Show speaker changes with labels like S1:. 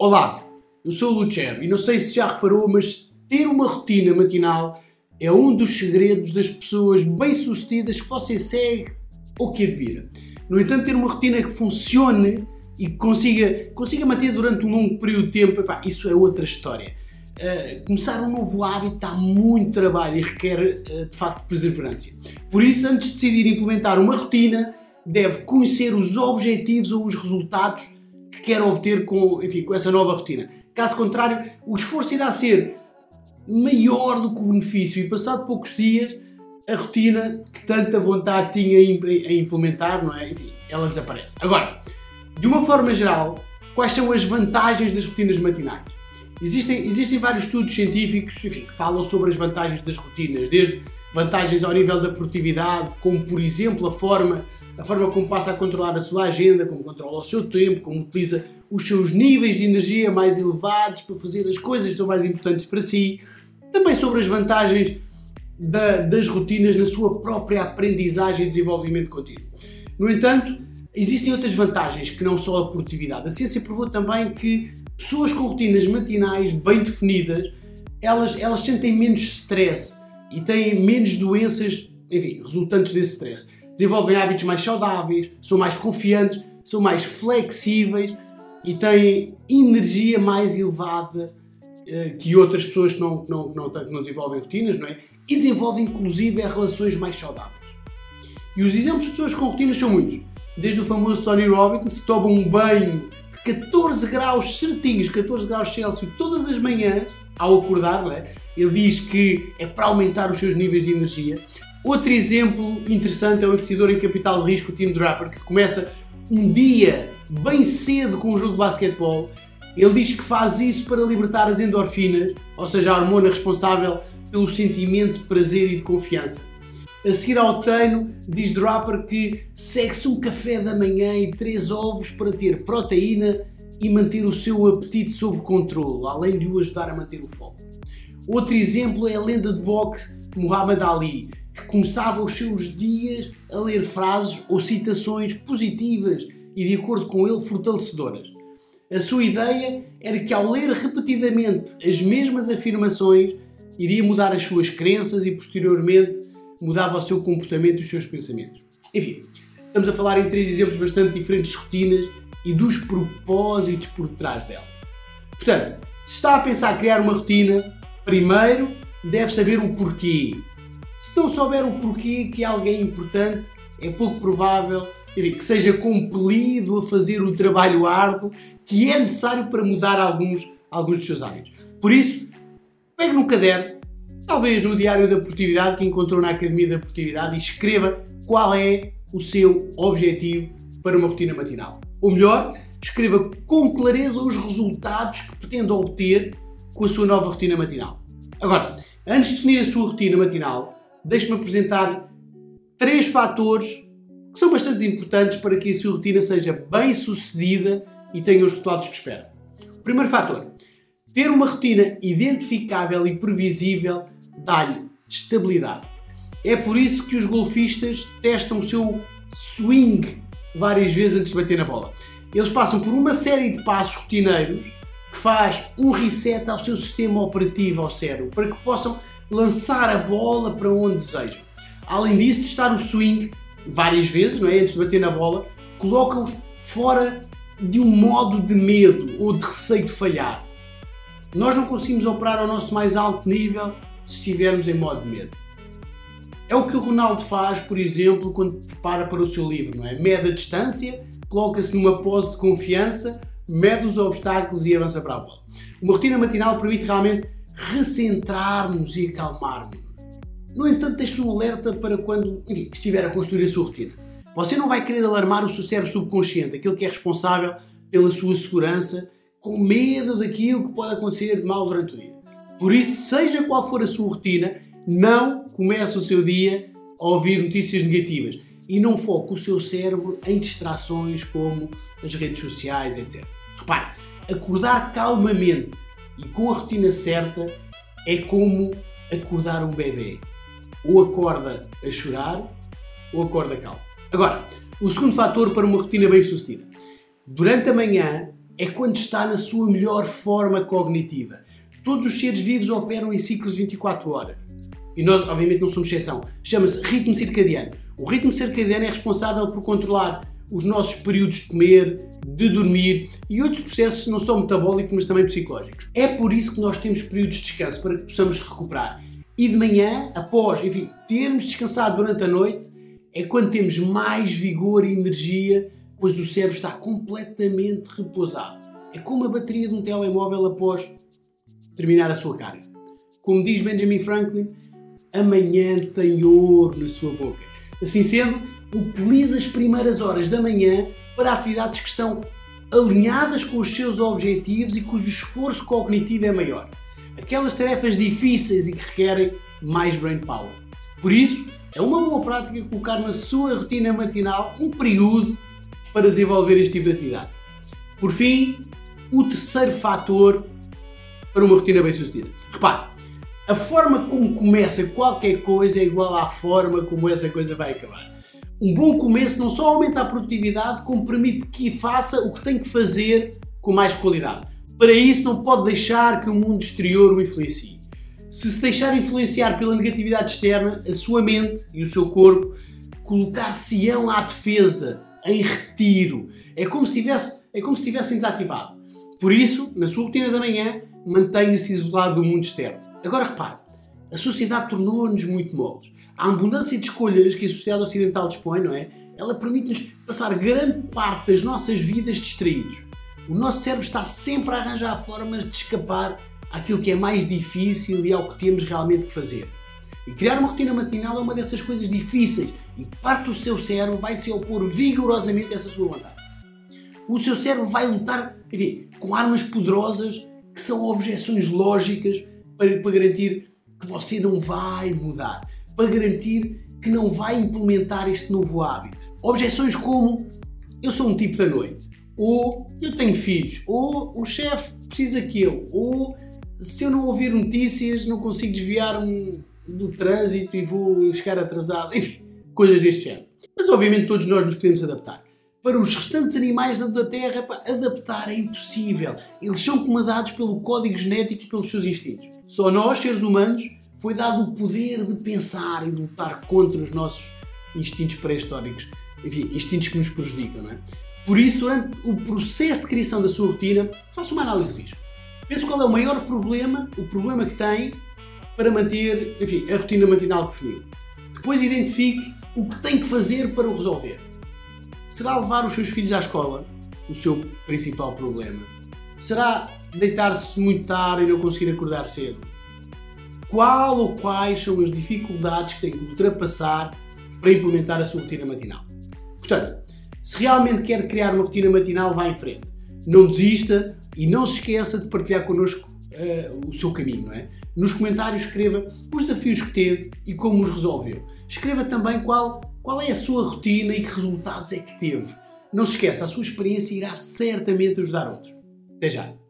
S1: Olá, eu sou o Luciano e não sei se já reparou, mas ter uma rotina matinal é um dos segredos das pessoas bem-sucedidas que você segue ou que admira. No entanto, ter uma rotina que funcione e que consiga, consiga manter durante um longo período de tempo, epá, isso é outra história. Uh, começar um novo hábito dá muito trabalho e requer, uh, de facto, perseverança. Por isso, antes de decidir implementar uma rotina, deve conhecer os objetivos ou os resultados quer obter com, enfim, com essa nova rotina. Caso contrário, o esforço irá ser maior do que o benefício e passado poucos dias a rotina que tanta vontade tinha em implementar, não é? Enfim, ela desaparece. Agora, de uma forma geral, quais são as vantagens das rotinas matinais? Existem, existem vários estudos científicos enfim, que falam sobre as vantagens das rotinas, desde vantagens ao nível da produtividade, como por exemplo a forma, a forma como passa a controlar a sua agenda, como controla o seu tempo, como utiliza os seus níveis de energia mais elevados para fazer as coisas que são mais importantes para si, também sobre as vantagens da, das rotinas na sua própria aprendizagem e desenvolvimento contínuo. No entanto, existem outras vantagens que não só a produtividade. A ciência provou também que pessoas com rotinas matinais bem definidas, elas, elas sentem menos stress e têm menos doenças, enfim, resultantes desse stress. Desenvolvem hábitos mais saudáveis, são mais confiantes, são mais flexíveis e têm energia mais elevada eh, que outras pessoas que não, não, não, não desenvolvem rotinas, não é? E desenvolvem inclusive relações mais saudáveis. E os exemplos de pessoas com rotinas são muitos. Desde o famoso Tony Robbins, que toma um banho de 14 graus certinhos, 14 graus Celsius, todas as manhãs, ao acordar, é? Ele diz que é para aumentar os seus níveis de energia. Outro exemplo interessante é o investidor em capital de risco, o Tim Draper, que começa um dia bem cedo com um jogo de basquetebol ele diz que faz isso para libertar as endorfinas, ou seja, a hormona responsável pelo sentimento de prazer e de confiança. A seguir ao treino, diz Draper que segue-se um café da manhã e três ovos para ter proteína e manter o seu apetite sob controle, além de o ajudar a manter o foco. Outro exemplo é a lenda de boxe Muhammad Ali, que começava os seus dias a ler frases ou citações positivas e, de acordo com ele, fortalecedoras. A sua ideia era que ao ler repetidamente as mesmas afirmações, iria mudar as suas crenças e posteriormente mudava o seu comportamento e os seus pensamentos. Enfim, estamos a falar em três exemplos bastante diferentes de rotinas e dos propósitos por trás dela. Portanto, se está a pensar criar uma rotina, primeiro deve saber o porquê. Se não souber o porquê que é alguém importante, é pouco provável que seja compelido a fazer o trabalho árduo que é necessário para mudar alguns, alguns dos seus hábitos. Por isso, pegue no caderno, talvez no diário da produtividade que encontrou na Academia da Produtividade e escreva qual é o seu objetivo para uma rotina matinal. Ou melhor, escreva com clareza os resultados que pretende obter com a sua nova rotina matinal. Agora, antes de definir a sua rotina matinal, deixe-me apresentar três fatores que são bastante importantes para que a sua rotina seja bem sucedida e tenha os resultados que espera. Primeiro fator, ter uma rotina identificável e previsível dá-lhe estabilidade. É por isso que os golfistas testam o seu swing várias vezes antes de bater na bola. Eles passam por uma série de passos rotineiros que faz um reset ao seu sistema operativo ao cérebro para que possam lançar a bola para onde desejam. Além disso, testar o swing várias vezes, não é? Antes de bater na bola, colocam fora de um modo de medo ou de receio de falhar. Nós não conseguimos operar ao nosso mais alto nível se estivermos em modo de medo. É o que o Ronaldo faz, por exemplo, quando prepara para o seu livro, não é? Mede a distância, coloca-se numa pose de confiança, mede os obstáculos e avança para a bola. Uma rotina matinal permite realmente recentrar-nos e acalmar-nos. No entanto, deixe um alerta para quando enfim, estiver a construir a sua rotina. Você não vai querer alarmar o seu cérebro subconsciente, aquele que é responsável pela sua segurança, com medo daquilo que pode acontecer de mal durante o dia. Por isso, seja qual for a sua rotina, não comece o seu dia a ouvir notícias negativas e não foque o seu cérebro em distrações como as redes sociais, etc. Repare, acordar calmamente e com a rotina certa é como acordar um bebê ou acorda a chorar ou acorda calmo. Agora, o segundo fator para uma rotina bem sucedida. Durante a manhã, é quando está na sua melhor forma cognitiva. Todos os seres vivos operam em ciclos de 24 horas. E nós, obviamente, não somos exceção. Chama-se ritmo circadiano. O ritmo circadiano é responsável por controlar os nossos períodos de comer, de dormir e outros processos não só metabólicos, mas também psicológicos. É por isso que nós temos períodos de descanso, para que possamos recuperar. E de manhã, após, enfim, termos descansado durante a noite, é quando temos mais vigor e energia, pois o cérebro está completamente repousado. É como a bateria de um telemóvel após terminar a sua carga. Como diz Benjamin Franklin, amanhã tem ouro na sua boca. Assim sendo, utilize as primeiras horas da manhã para atividades que estão alinhadas com os seus objetivos e cujo esforço cognitivo é maior. Aquelas tarefas difíceis e que requerem mais brain power. Por isso, é uma boa prática colocar na sua rotina matinal um período para desenvolver este tipo de atividade. Por fim, o terceiro fator para uma rotina bem sucedida. Repare, a forma como começa qualquer coisa é igual à forma como essa coisa vai acabar. Um bom começo não só aumenta a produtividade, como permite que faça o que tem que fazer com mais qualidade. Para isso, não pode deixar que o mundo exterior o influencie. Se se deixar influenciar pela negatividade externa, a sua mente e o seu corpo colocar-se-ão à defesa, em retiro. É como se tivesse, é como se tivessem desativado. Por isso, na sua rotina da manhã, mantenha-se isolado do mundo externo. Agora repare, a sociedade tornou-nos muito moles. A abundância de escolhas que a sociedade ocidental dispõe, não é? Ela permite-nos passar grande parte das nossas vidas distraídos. O nosso cérebro está sempre a arranjar formas de escapar àquilo que é mais difícil e ao que temos realmente que fazer. E criar uma rotina matinal é uma dessas coisas difíceis e parte do seu cérebro vai se opor vigorosamente a essa sua vontade. O seu cérebro vai lutar, enfim, com armas poderosas que são objeções lógicas para, para garantir que você não vai mudar, para garantir que não vai implementar este novo hábito. Objeções como eu sou um tipo da noite, ou eu tenho filhos, ou o chefe precisa que eu, ou se eu não ouvir notícias não consigo desviar-me do trânsito e vou chegar atrasado, enfim, coisas deste género. Mas obviamente todos nós nos podemos adaptar. Para os restantes animais da Terra, adaptar é impossível. Eles são comandados pelo código genético e pelos seus instintos. Só nós, seres humanos, foi dado o poder de pensar e de lutar contra os nossos instintos pré-históricos. Enfim, instintos que nos prejudicam, não é? Por isso, durante o processo de criação da sua rotina, faça uma análise de risco. Pense qual é o maior problema, o problema que tem para manter, enfim, a rotina matinal definida. Depois identifique o que tem que fazer para o resolver. Será levar os seus filhos à escola o seu principal problema? Será deitar-se muito tarde e não conseguir acordar cedo? Qual ou quais são as dificuldades que tem que ultrapassar para implementar a sua rotina matinal? Portanto, se realmente quer criar uma rotina matinal, vá em frente. Não desista e não se esqueça de partilhar connosco uh, o seu caminho, não é? Nos comentários escreva os desafios que teve e como os resolveu. Escreva também qual, qual é a sua rotina e que resultados é que teve. Não se esqueça, a sua experiência irá certamente ajudar outros. Até já!